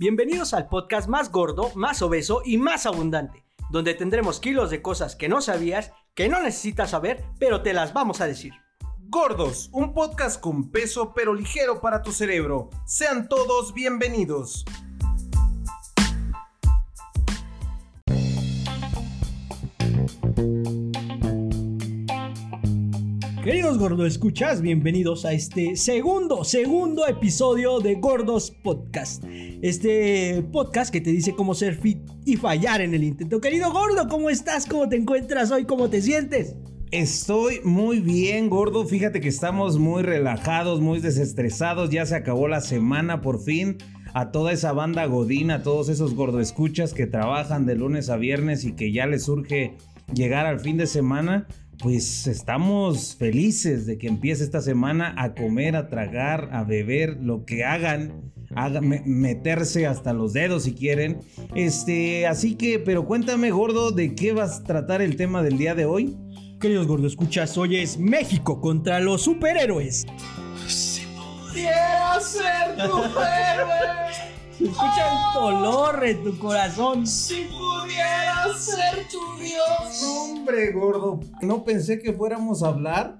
Bienvenidos al podcast más gordo, más obeso y más abundante, donde tendremos kilos de cosas que no sabías, que no necesitas saber, pero te las vamos a decir. Gordos, un podcast con peso pero ligero para tu cerebro. Sean todos bienvenidos. Queridos gordos escuchas, bienvenidos a este segundo, segundo episodio de Gordos Podcast. Este podcast que te dice cómo ser fit y fallar en el intento. Querido gordo, ¿cómo estás? ¿Cómo te encuentras hoy? ¿Cómo te sientes? Estoy muy bien, gordo. Fíjate que estamos muy relajados, muy desestresados. Ya se acabó la semana por fin. A toda esa banda godina, a todos esos escuchas que trabajan de lunes a viernes y que ya les surge llegar al fin de semana pues estamos felices de que empiece esta semana a comer, a tragar, a beber, lo que hagan, meterse hasta los dedos si quieren. Este, así que, pero cuéntame, gordo, ¿de qué vas a tratar el tema del día de hoy? Queridos gordo, escuchas, hoy es México contra los superhéroes. Si pudiera ser tu héroe. escucha el dolor en tu corazón. Si pudiera ser tu Dios. Hombre, gordo. No pensé que fuéramos a hablar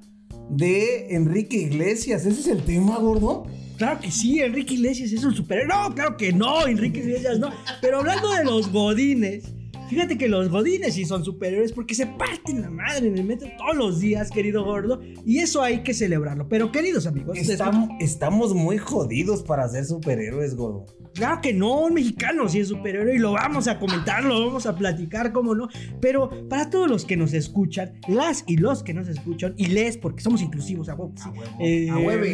de Enrique Iglesias. ¿Ese es el tema, gordo? Claro que sí, Enrique Iglesias es un superhéroe. No, claro que no, Enrique Iglesias no. Pero hablando de los godines, Fíjate que los godines sí son superiores porque se parten la madre en el metro todos los días, querido gordo. Y eso hay que celebrarlo. Pero, queridos amigos, estamos, estamos muy jodidos para ser superhéroes, gordo. Claro que no, un mexicano sí es superhéroe y lo vamos a comentar, lo vamos a platicar, cómo no. Pero para todos los que nos escuchan, las y los que nos escuchan, y les, porque somos inclusivos, a huevo. A huevo. Eh, a huevo.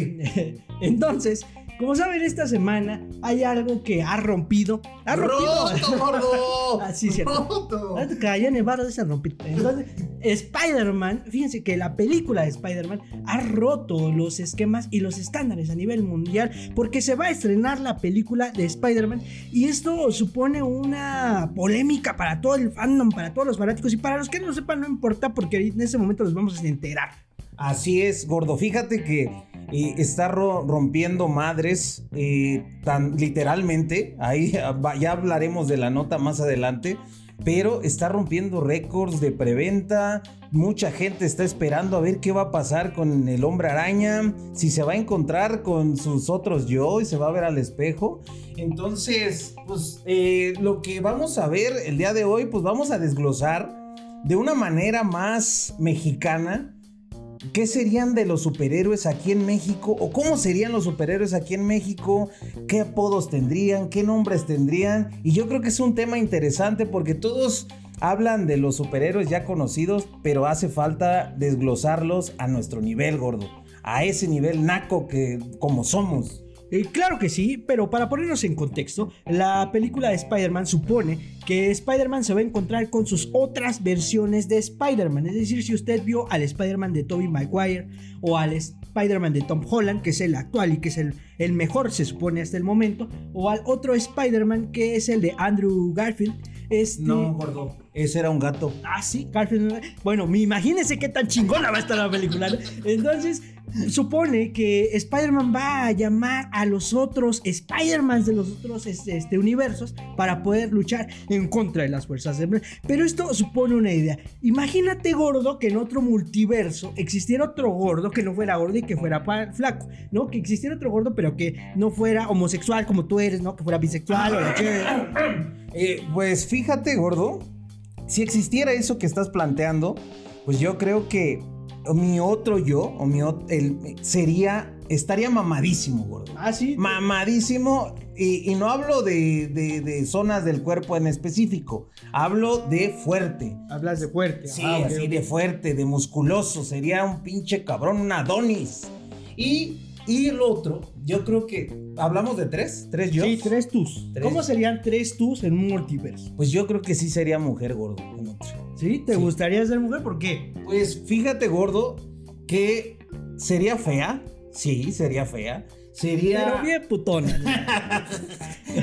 Entonces, como saben, esta semana hay algo que ha rompido. ¡Ha rompido! ¡Roto, gordo! Así, ¿cierto? ¡Roto! Calla Nevada de esa rompido. Entonces, Spider-Man, fíjense que la película de Spider-Man ha roto los esquemas y los estándares a nivel mundial porque se va a estrenar la película de Spider-Man y esto supone una polémica para todo el fandom, para todos los fanáticos y para los que no lo sepan no importa porque en ese momento los vamos a enterar. Así es, gordo. Fíjate que está rompiendo madres tan literalmente. Ahí ya hablaremos de la nota más adelante. Pero está rompiendo récords de preventa. Mucha gente está esperando a ver qué va a pasar con el hombre araña. Si se va a encontrar con sus otros yo y se va a ver al espejo. Entonces, pues eh, lo que vamos a ver el día de hoy, pues vamos a desglosar de una manera más mexicana ¿Qué serían de los superhéroes aquí en México? ¿O cómo serían los superhéroes aquí en México? ¿Qué apodos tendrían? ¿Qué nombres tendrían? Y yo creo que es un tema interesante porque todos hablan de los superhéroes ya conocidos, pero hace falta desglosarlos a nuestro nivel gordo, a ese nivel naco que como somos. Eh, claro que sí, pero para ponernos en contexto, la película de Spider-Man supone que Spider-Man se va a encontrar con sus otras versiones de Spider-Man. Es decir, si usted vio al Spider-Man de Tobey Maguire o al Spider-Man de Tom Holland, que es el actual y que es el, el mejor, se supone hasta el momento, o al otro Spider-Man que es el de Andrew Garfield. Este... No, gordo. Ese era un gato. Ah, sí, Garfield. Bueno, imagínense qué tan chingona va a estar la película. Entonces, supone que Spider-Man va a llamar a los otros Spider-Man de los otros este, este, universos para poder luchar en contra de las fuerzas de... Pero esto supone una idea. Imagínate, gordo, que en otro multiverso existiera otro gordo que no fuera gordo y que fuera flaco, ¿no? Que existiera otro gordo pero que no fuera homosexual como tú eres, ¿no? Que fuera bisexual. Eh, pues fíjate, gordo, si existiera eso que estás planteando, pues yo creo que mi otro yo, o mi el, sería, estaría mamadísimo, gordo. Ah, sí. Mamadísimo. Y, no hablo de, de, zonas del cuerpo en específico. Hablo de fuerte. Hablas de fuerte. Sí, ah, así de fuerte, de musculoso. Sería un pinche cabrón, un Adonis. Y, y el otro, yo creo que. ¿Hablamos de tres? ¿Tres yo? Sí, tres tus. ¿Cómo serían tres tus en un multiverso? Pues yo creo que sí sería mujer, gordo. ¿Sí? ¿Te gustaría ser mujer? ¿Por qué? Pues fíjate, gordo, que sería fea. Sí, sería fea. Sería. Pero bien putona.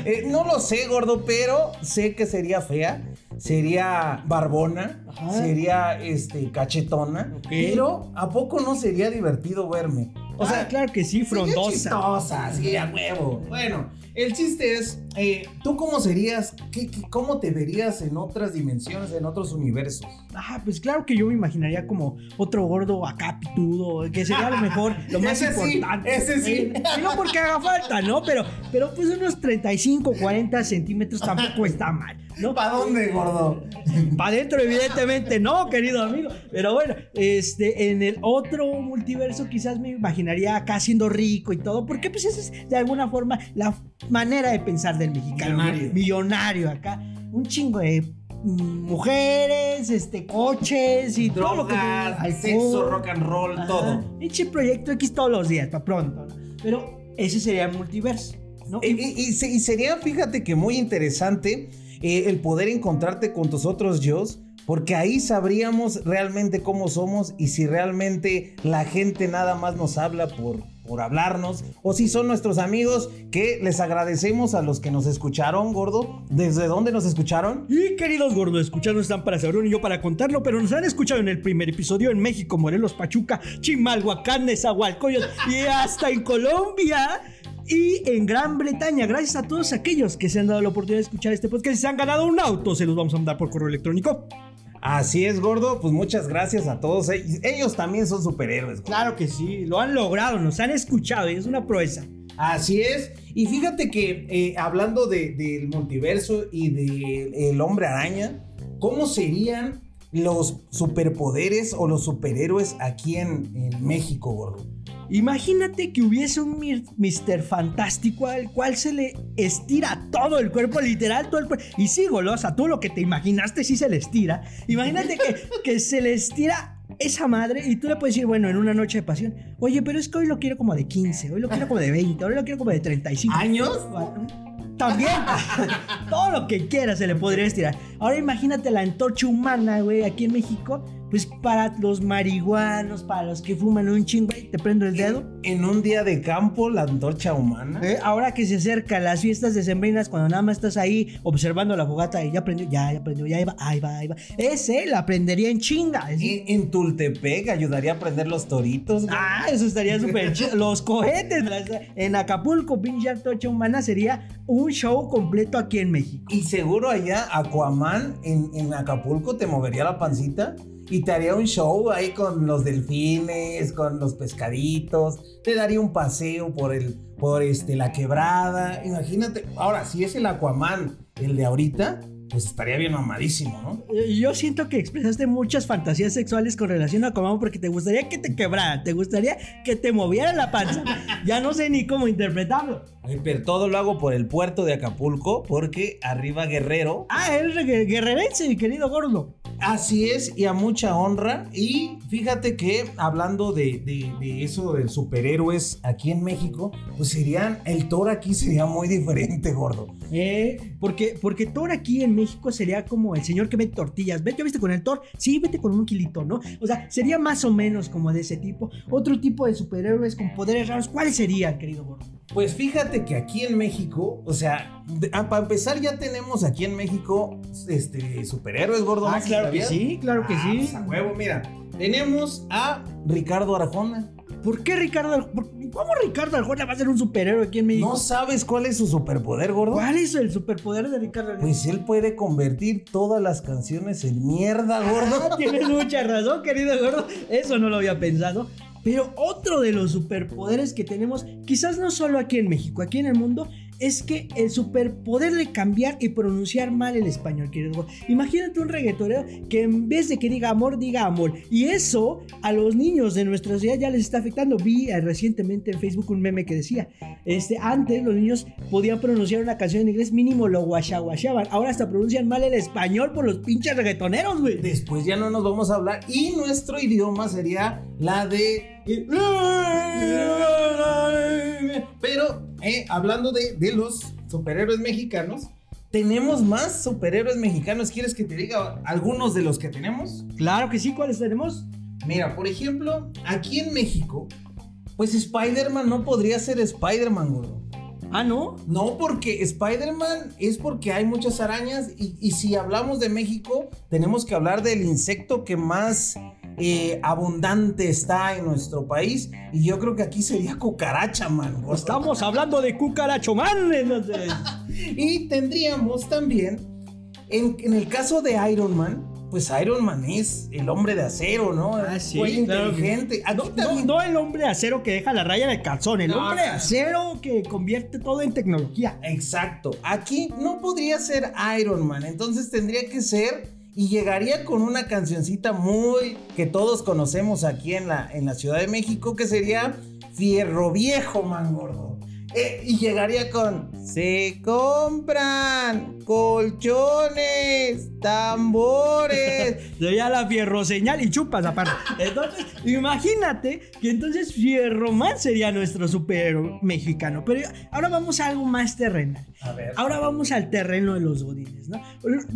Eh, no lo sé, gordo, pero sé que sería fea. Sería barbona. Sería este, cachetona. Pero ¿a poco no sería divertido verme? O sea, claro que sí, frondosa. Chistosa, sí, a huevo. Bueno, el chiste es, eh, ¿tú cómo serías? ¿Qué, qué, cómo te verías en otras dimensiones, en otros universos? Ah, pues claro que yo me imaginaría como otro gordo acá pitudo, que sería a lo mejor lo más Ese sí, importante. ese sí. Eh, no porque haga falta, ¿no? Pero, pero pues unos 35, 40 centímetros tampoco está mal, ¿no? ¿Para dónde, gordo? Para adentro, evidentemente, no, querido amigo. Pero bueno, este, en el otro multiverso quizás me imaginaría acá siendo rico y todo, porque pues esa es de alguna forma la manera de pensar del mexicano. Millonario. Millonario acá. Un chingo de mujeres, este, coches y todo lo que... Drogas, alcohol. sexo, rock and roll, Ajá. todo. Pinche proyecto X todos los días, para pronto. ¿no? Pero ese sería el multiverso, ¿no? Y, y- y se- y sería, fíjate que muy interesante eh, el poder encontrarte con tus otros yo, porque ahí sabríamos realmente cómo somos y si realmente la gente nada más nos habla por, por hablarnos o si son nuestros amigos que les agradecemos a los que nos escucharon, gordo. ¿Desde dónde nos escucharon? Y queridos gordos, escuchando están para saberlo y yo para contarlo, pero nos han escuchado en el primer episodio en México, Morelos, Pachuca, Chimalhuacán, Nezahualcóyotl y hasta en Colombia y en Gran Bretaña. Gracias a todos aquellos que se han dado la oportunidad de escuchar este podcast y se han ganado un auto, se los vamos a mandar por correo electrónico. Así es, gordo. Pues muchas gracias a todos. Ellos, ellos también son superhéroes. gordo. Claro que sí, lo han logrado, nos han escuchado y es una proeza. Así es. Y fíjate que eh, hablando de- del multiverso y del hombre araña, ¿cómo serían los superpoderes o los superhéroes aquí en, en México, gordo? Imagínate que hubiese un Mr. Fantástico al cual se le estira todo el cuerpo, literal, todo el cuerpo. Y sí, golosa, tú lo que te imaginaste sí se le estira. Imagínate que, que se le estira esa madre y tú le puedes decir, bueno, en una noche de pasión, oye, pero es que hoy lo quiero como de 15, hoy lo quiero como de 20, hoy lo quiero como de 35. ¿Años? También, todo lo que quiera se le podría estirar. Ahora imagínate la antorcha humana, güey, aquí en México. Pues para los marihuanos, para los que fuman un chingo, te prendo el dedo. En un día de campo, la antorcha humana. Eh, ahora que se acercan las fiestas decembrinas, cuando nada más estás ahí observando la fogata y ya prendió, ya, ya prendió, ya va, ahí va, ahí va. Ese la prendería en chinga. En, en Tultepec ayudaría a prender los toritos. güey. Ah, eso estaría súper chido. Los cohetes las- en Acapulco, pinche antorcha humana, sería un show completo aquí en México. Y seguro allá Aquaman en, en Acapulco te movería la pancita y te haría un show ahí con los delfines, con los pescaditos, te daría un paseo por el por este la quebrada. Imagínate, ahora si es el Aquaman el de ahorita, pues estaría bien mamadísimo, ¿no? Eh, Yo siento que expresaste muchas fantasías sexuales con relación a Aquaman porque te gustaría que te quebrara, te gustaría que te moviera la panza. Ya no sé ni cómo interpretarlo. Ay, Pero todo lo hago por el puerto de Acapulco porque arriba Guerrero Ah, gue- guerrerense, mi querido gordo. Así es, y a mucha honra. Y fíjate que hablando de, de- eso de superhéroes aquí en México, pues serían, el Thor aquí sería muy diferente, gordo. Eh, porque, porque Thor aquí en México sería como el señor que vende tortillas. ¿Vete, viste con el Thor? Sí, vete con un kilito, ¿no? O sea, sería más o menos como de ese tipo. Otro tipo de superhéroes con poderes raros. ¿Cuáles serían, querido gordo? Pues fíjate que aquí en México, o sea, de- ah, para empezar ya tenemos aquí en México este, superhéroes, gordo. Ah, claro que sí, claro que Ah, sí. pues a huevo, mira. Tenemos a Ricardo Arjona. ¿Por qué Ricardo? ¿Cómo Ricardo Arjona va a ser un superhéroe aquí en México? ¿No sabes cuál es su superpoder, gordo? ¿Cuál es el superpoder de Ricardo Arjona? Pues él puede convertir todas las canciones en mierda, gordo. Ah, Tienes mucha razón, querido gordo. Eso no lo había pensado. Pero otro de los superpoderes que tenemos, quizás no solo aquí en México, aquí en el mundo, es que el superpoder de cambiar y pronunciar mal el español, querido. Imagínate un reggaetonero que en vez de que diga amor, diga amor. Y eso a los niños de nuestra sociedad ya les está afectando. Vi eh, recientemente en Facebook un meme que decía, este, antes los niños podían pronunciar una canción en inglés, mínimo lo guachaguachaban. Ahora hasta pronuncian mal el español por los pinches reggaetoneros, güey. Después ya no nos vamos a hablar y nuestro idioma sería la de... Pero, eh, hablando de, de los superhéroes mexicanos, tenemos más superhéroes mexicanos. ¿Quieres que te diga algunos de los que tenemos? Claro que sí, ¿cuáles tenemos? Mira, por ejemplo, aquí en México, pues Spider-Man no podría ser Spider-Man, gordo. Ah, ¿no? No, porque Spider-Man es porque hay muchas arañas y, y si hablamos de México, tenemos que hablar del insecto que más eh, abundante está en nuestro país. Y yo creo que aquí sería cucaracha, man. Estamos hablando de cucaracho man. entonces. Y tendríamos también, en, en el caso de Iron Man, pues Iron Man es el hombre de acero, ¿no? Ah, sí, claro inteligente. Aquí No, no, también- no el hombre de acero que deja la raya el calzón, el No, hombre de acero que convierte todo en tecnología. Exacto. Aquí no podría ser Iron Man, entonces tendría que ser y llegaría con una cancioncita muy que todos conocemos aquí en la, en la Ciudad de México que sería Fierro Viejo, man gordo. Eh, y llegaría con Se compran colchones, tambores. Sería la fierro señal y chupas aparte. Entonces, imagínate que entonces Fierroman sería nuestro super mexicano. Pero ahora vamos a algo más terrenal. A ver. Ahora vamos al terreno de los godines, ¿no?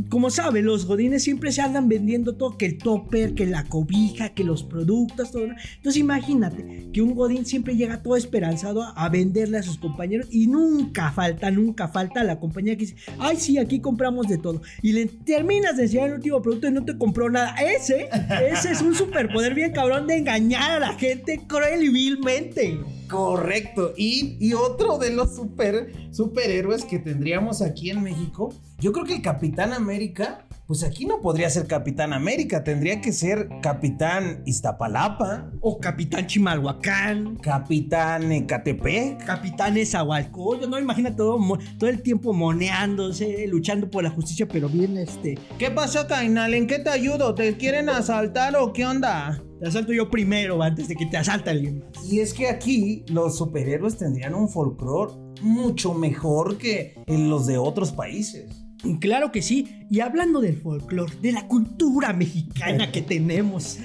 Como sabe, los godines siempre se andan vendiendo todo, que el topper, que la cobija, que los productos, todo. ¿no? Entonces imagínate que un godín siempre llega todo esperanzado a, a venderle a sus compañeros y nunca falta, nunca falta la compañía que dice, ay sí, aquí compramos de todo. Y le terminas de enseñar el último producto y no te compró nada. Ese, ese es un superpoder bien cabrón de engañar a la gente cruel y vilmente. Correcto. Y, y otro de los super, superhéroes que tendríamos aquí en México, yo creo que el Capitán América, pues aquí no podría ser Capitán América, tendría que ser Capitán Iztapalapa, O Capitán Chimalhuacán. Capitán Ecatepec. Capitán Esahualcoyo, no imagina todo, todo el tiempo moneándose, luchando por la justicia, pero bien este. ¿Qué pasó, Cainal? ¿En qué te ayudo? ¿Te quieren asaltar o qué onda? Te asalto yo primero antes de que te asalte alguien más. Y es que aquí los superhéroes tendrían un folclore mucho mejor que en los de otros países. Claro que sí. Y hablando del folclore, de la cultura mexicana que tenemos.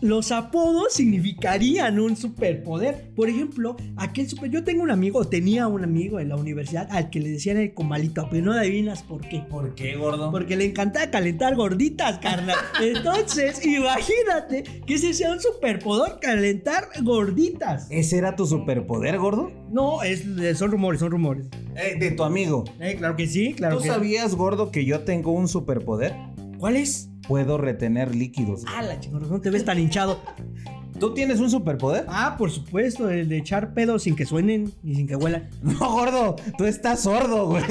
Los apodos significarían un superpoder. Por ejemplo, aquel super. Yo tengo un amigo, o tenía un amigo en la universidad al que le decían el comalito, pero no adivinas por qué. ¿Por qué, gordo? Porque le encantaba calentar gorditas, carnal. Entonces, imagínate que ese sea un superpoder, calentar gorditas. ¿Ese era tu superpoder, gordo? No, es, son rumores, son rumores. Eh, de tu amigo. Eh, claro que sí, claro ¿Tú que sabías, gordo, que yo tengo un superpoder? ¿Cuál es? Puedo retener líquidos. Ah, la chingada, no te ves tan hinchado. ¿Tú tienes un superpoder? Ah, por supuesto, el de echar pedos sin que suenen y sin que huelan. No, gordo, tú estás sordo, güey.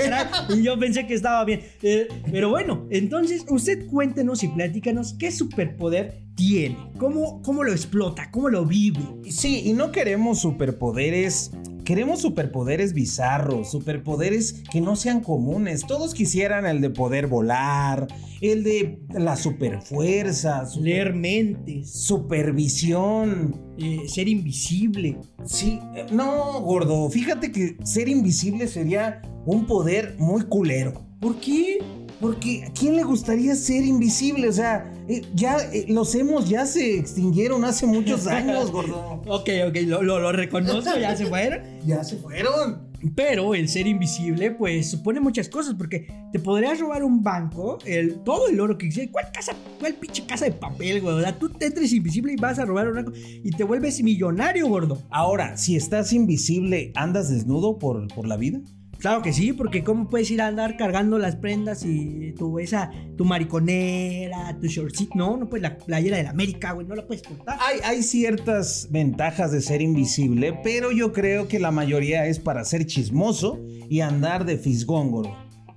Y yo pensé que estaba bien. Eh, pero bueno, entonces usted cuéntenos y platícanos qué superpoder tiene. ¿Cómo, cómo lo explota? ¿Cómo lo vive? Sí, y no queremos superpoderes. Queremos superpoderes bizarros, superpoderes que no sean comunes. Todos quisieran el de poder volar, el de la superfuerza, super- Leer mentes, supervisión. eh, ser invisible. Sí, eh, no, gordo, fíjate que ser invisible sería un poder muy culero. ¿Por qué? Porque ¿a quién le gustaría ser invisible? O sea, eh, ya eh, los hemos ya se extinguieron hace muchos años, gordo. Ok, ok, lo, lo, lo reconozco, ya se fueron. Ya se fueron. Pero el ser invisible, pues supone muchas cosas, porque te podrías robar un banco, el, todo el oro que existe. ¿Cuál casa, cuál pinche casa de papel, güey? O sea, tú te entres invisible y vas a robar un banco y te vuelves millonario, gordo. Ahora, si estás invisible, ¿andas desnudo por, por la vida? Claro que sí, porque ¿cómo puedes ir a andar cargando las prendas y tu esa, tu mariconera, tu shortcito? No, no puedes, la playera de la América, güey, no la puedes portar. Hay, hay ciertas ventajas de ser invisible, pero yo creo que la mayoría es para ser chismoso y andar de fisgóngoro.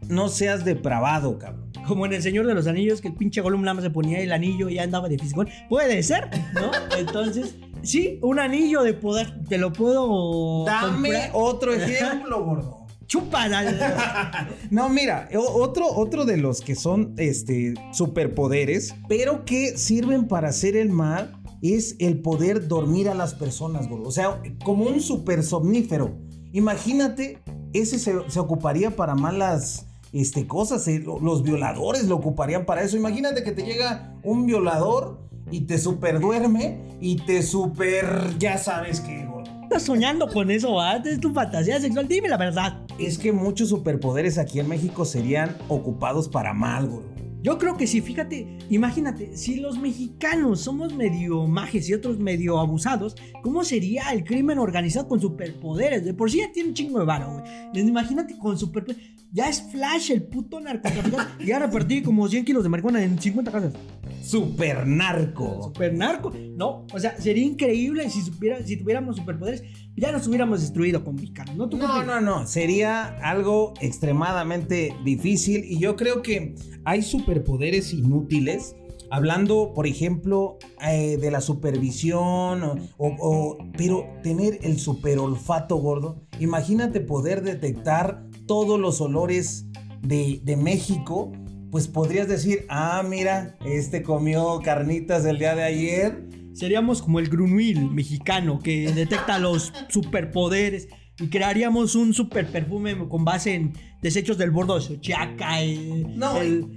No seas depravado, cabrón. Como en El Señor de los Anillos, que el pinche Gollum más se ponía el anillo y ya andaba de fisgón. Puede ser, ¿no? Entonces, sí, un anillo de poder, te lo puedo Dame comprar. otro ejemplo, gordo. Chúpala. No, mira, otro, otro de los que son este, superpoderes, pero que sirven para hacer el mal, es el poder dormir a las personas, gordo. O sea, como un super somnífero. Imagínate, ese se, se ocuparía para malas este, cosas. eh, lo- Los violadores lo ocuparían para eso. Imagínate que te llega un violador y te super duerme y te super. Ya sabes gordo. Estás soñando con eso, ¿va? Es tu fantasía sexual. Dime la verdad. Es que muchos superpoderes aquí en México serían ocupados para mal, gordo. Yo creo que sí, fíjate, imagínate, si los mexicanos somos medio majes y otros medio abusados, ¿cómo sería el crimen organizado con superpoderes? De por sí ya tiene un chingo de varo, güey. Imagínate con superpoderes. Ya es Flash, el puto narcotraficante. Ya repartí como 100 kilos de marihuana en 50 casas. Super narco. Super narco. No, o sea, sería increíble si, supiera, si tuviéramos superpoderes. Ya nos hubiéramos destruido con Mexicanos. ¿no? no, no, no. Sería algo extremadamente difícil. Y yo creo que hay superpoderes inútiles. Hablando, por ejemplo, eh, de la supervisión, o, pero tener el super olfato gordo. Imagínate poder detectar todos los olores de, de México pues podrías decir, ah, mira, este comió carnitas el día de ayer. Seríamos como el Grunwil mexicano que detecta los superpoderes y crearíamos un super perfume con base en desechos del bordo de Xochiaca, el,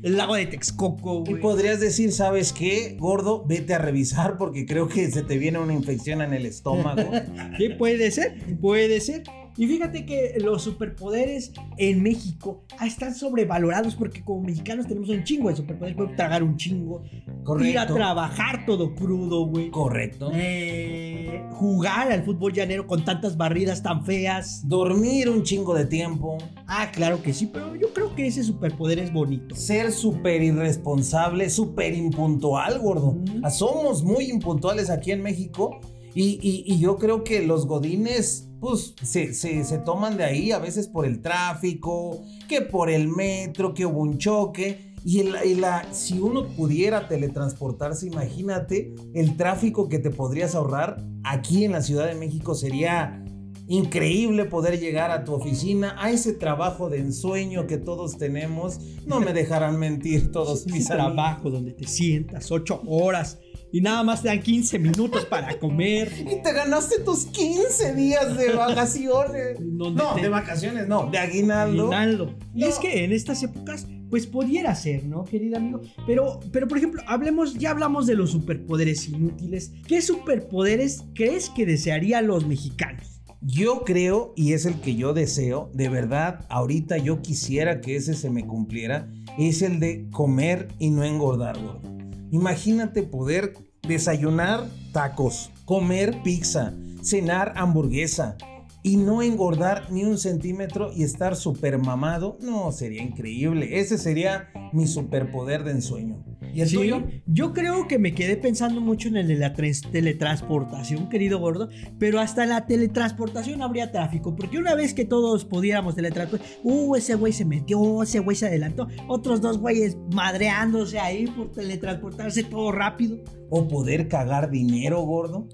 el, lago de Texcoco. Y podrías decir, ¿sabes qué, gordo? Vete a revisar porque creo que se te viene una infección en el estómago. sí, puede ser, puede ser. Y fíjate que los superpoderes en México están sobrevalorados porque como mexicanos tenemos un chingo de superpoderes. Podemos tragar un chingo. Correcto. Ir a trabajar todo crudo, güey. Correcto. Eh, jugar al fútbol llanero con tantas barridas tan feas. Dormir un chingo de tiempo. Ah, claro que sí, pero yo creo que ese superpoder es bonito. Ser súper irresponsable, súper impuntual, gordo. Somos muy impuntuales aquí en México. y yo creo que los godines pues se, se, toman de ahí a veces por el tráfico, que por el metro, que hubo un choque. Y, la, si uno pudiera teletransportarse, imagínate el tráfico que te podrías ahorrar aquí en la Ciudad de México sería increíble poder llegar a tu oficina, a ese trabajo de ensueño que todos tenemos. No me dejarán mentir todos mis trabajo donde te sientas ocho horas y nada más te dan 15 minutos para comer. Y te ganaste tus 15 días de vacaciones. no, de vacaciones, no, de aguinaldo. Aguinaldo. Y es que en estas épocas, pues pudiera ser, ¿no, querido amigo? Pero, pero por ejemplo, hablemos, ya hablamos de los superpoderes inútiles. ¿Qué superpoderes crees que desearían los mexicanos? Yo creo, y es el que yo deseo, de verdad, ahorita yo quisiera que ese se me cumpliera, es el de comer y no engordar, gordo. Imagínate poder desayunar tacos, comer pizza, cenar hamburguesa y no engordar ni un centímetro y estar súper mamado. No, sería increíble. Ese sería mi superpoder de ensueño. ¿Y el tuyo? Yo creo que me quedé pensando mucho en el de la teletransportación, querido gordo, pero hasta la teletransportación habría tráfico, porque una vez que todos pudiéramos teletransportar, uh, ese güey se metió, ese güey se adelantó, otros dos güeyes madreándose ahí por teletransportarse todo rápido. O poder cagar dinero, gordo.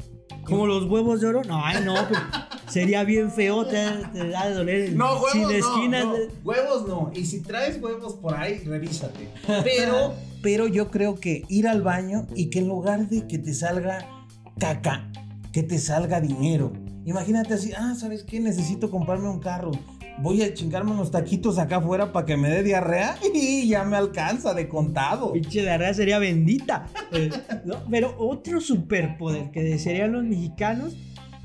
Como los huevos de oro. No, ay, no, pero sería bien feo, te, da de doler. No, huevos sin esquinas. No, Huevos no. Y si traes huevos por ahí, revísate. Pero, pero yo creo que ir al baño y que en lugar de que te salga caca, que te salga dinero. Imagínate así, ah, ¿sabes qué? Necesito comprarme un carro voy a chingarme unos taquitos acá afuera para que me dé diarrea y ya me alcanza de contado. Pinche diarrea sería bendita. Eh, pero otro superpoder que desearían los mexicanos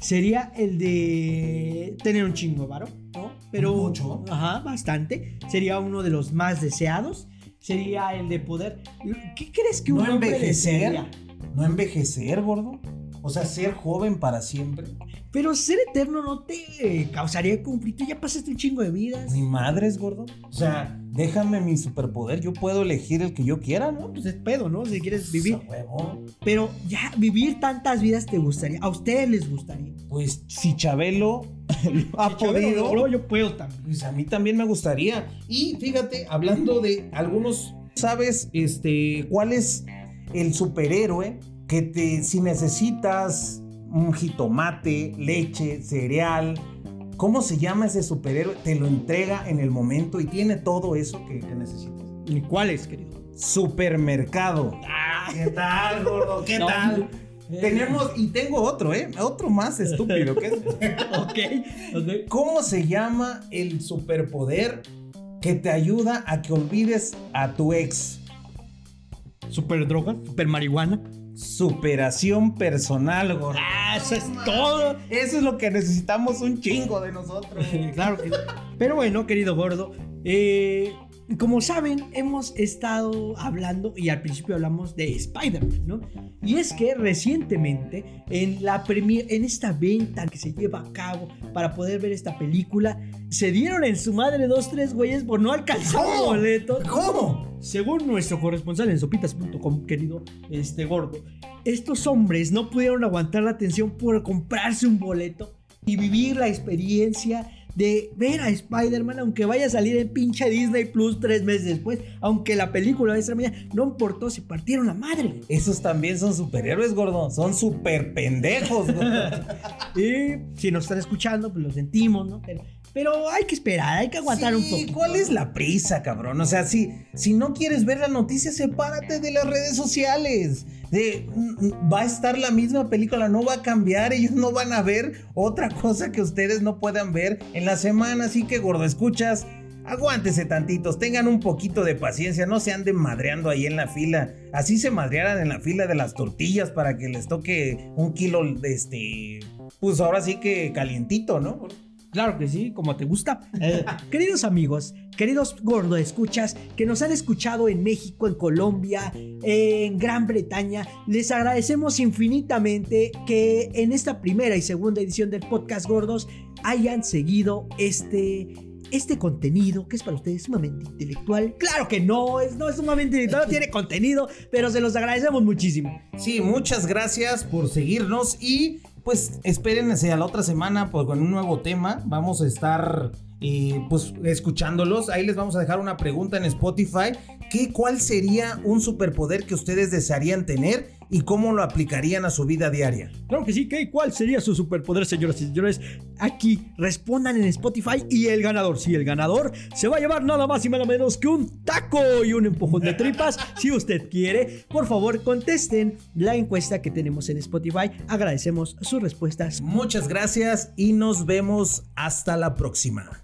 sería el de tener un chingo, ¿varo? ¿no? Pero mucho. Ajá, bastante. Sería uno de los más deseados. Sería el de poder. ¿Qué crees que un no envejecer? No envejecer, gordo. O sea, ser joven para siempre. Pero ser eterno no te causaría conflicto. Ya pasaste un chingo de vidas. Mi madre es gordo. O sea, déjame mi superpoder. Yo puedo elegir el que yo quiera, ¿no? Pues es pedo, ¿no? Si quieres vivir. Pero ya vivir tantas vidas te gustaría. ¿A ustedes les gustaría? Pues si Chabelo ha podido. yo puedo también. Pues a mí también me gustaría. Y fíjate, hablando de algunos. ¿Sabes este, cuál es el superhéroe que te, si necesitas un jitomate, leche, cereal, ¿cómo se llama ese superhéroe? Te lo entrega en el momento y tiene todo eso que, necesitas. ¿Y cuál es, querido? Supermercado. Ah. ¿Qué tal, gordo? ¿Qué tal? Tenemos, y tengo otro, ¿eh? Otro más estúpido. ¿qué ok. ¿Cómo se llama el superpoder que te ayuda a que olvides a tu ex? ¿Super droga? ¿Super marihuana? Superación personal, gordo. Ah, eso es todo. Eso es lo que necesitamos un chingo de nosotros. claro que Pero bueno, querido gordo, eh, como saben, hemos estado hablando y al principio hablamos de Spider-Man, ¿no? Y es que recientemente en la premier, en esta venta que se lleva a cabo para poder ver esta película, se dieron en su madre dos tres güeyes por no alcanzar boletos. ¿Cómo? Según nuestro corresponsal en sopitas.com, querido este gordo, estos hombres no pudieron aguantar la tensión por comprarse un boleto y vivir la experiencia de ver a Spider-Man, aunque vaya a salir en pinche Disney Plus tres meses después, aunque la película de esa mañana no importó si partieron la madre. Esos también son superhéroes, gordo. Son super pendejos, gordo. y si nos están escuchando, pues lo sentimos, ¿no? Pero, pero hay que esperar, hay que aguantar un poco. ¿Cuál es la prisa, cabrón? O sea, si, si no quieres ver la noticia, sepárate de las redes sociales. De, mm, va a estar la misma película, no va a cambiar, ellos no van a ver otra cosa que ustedes no puedan ver en la semana. Así que, gordo, escuchas, aguántese tantitos, tengan un poquito de paciencia, no se anden madreando ahí en la fila. Así se madrearan en la fila de las tortillas para que les toque un kilo de este. Pues ahora sí que calientito, ¿no? Claro que sí, como te gusta. Eh, queridos amigos, queridos gordo escuchas que nos han escuchado en México, en Colombia, en Gran Bretaña, les agradecemos infinitamente que en esta primera y segunda edición del podcast Gordos hayan seguido este este contenido que es para ustedes sumamente intelectual. Claro que no, es, no es sumamente intelectual, tiene contenido, pero se los agradecemos muchísimo. Sí, muchas gracias por seguirnos y pues espérense a la otra semana pues, con un nuevo tema. Vamos a estar eh, pues escuchándolos. Ahí les vamos a dejar una pregunta en Spotify. ¿Qué, ¿Cuál sería un superpoder que ustedes desearían tener y cómo lo aplicarían a su vida diaria? Claro que sí, ¿qué? ¿cuál sería su superpoder, señoras y señores? Aquí respondan en Spotify y el ganador, sí, el ganador se va a llevar nada más y nada menos que un taco y un empujón de tripas. si usted quiere, por favor, contesten la encuesta que tenemos en Spotify. Agradecemos sus respuestas. Muchas gracias y nos vemos hasta la próxima.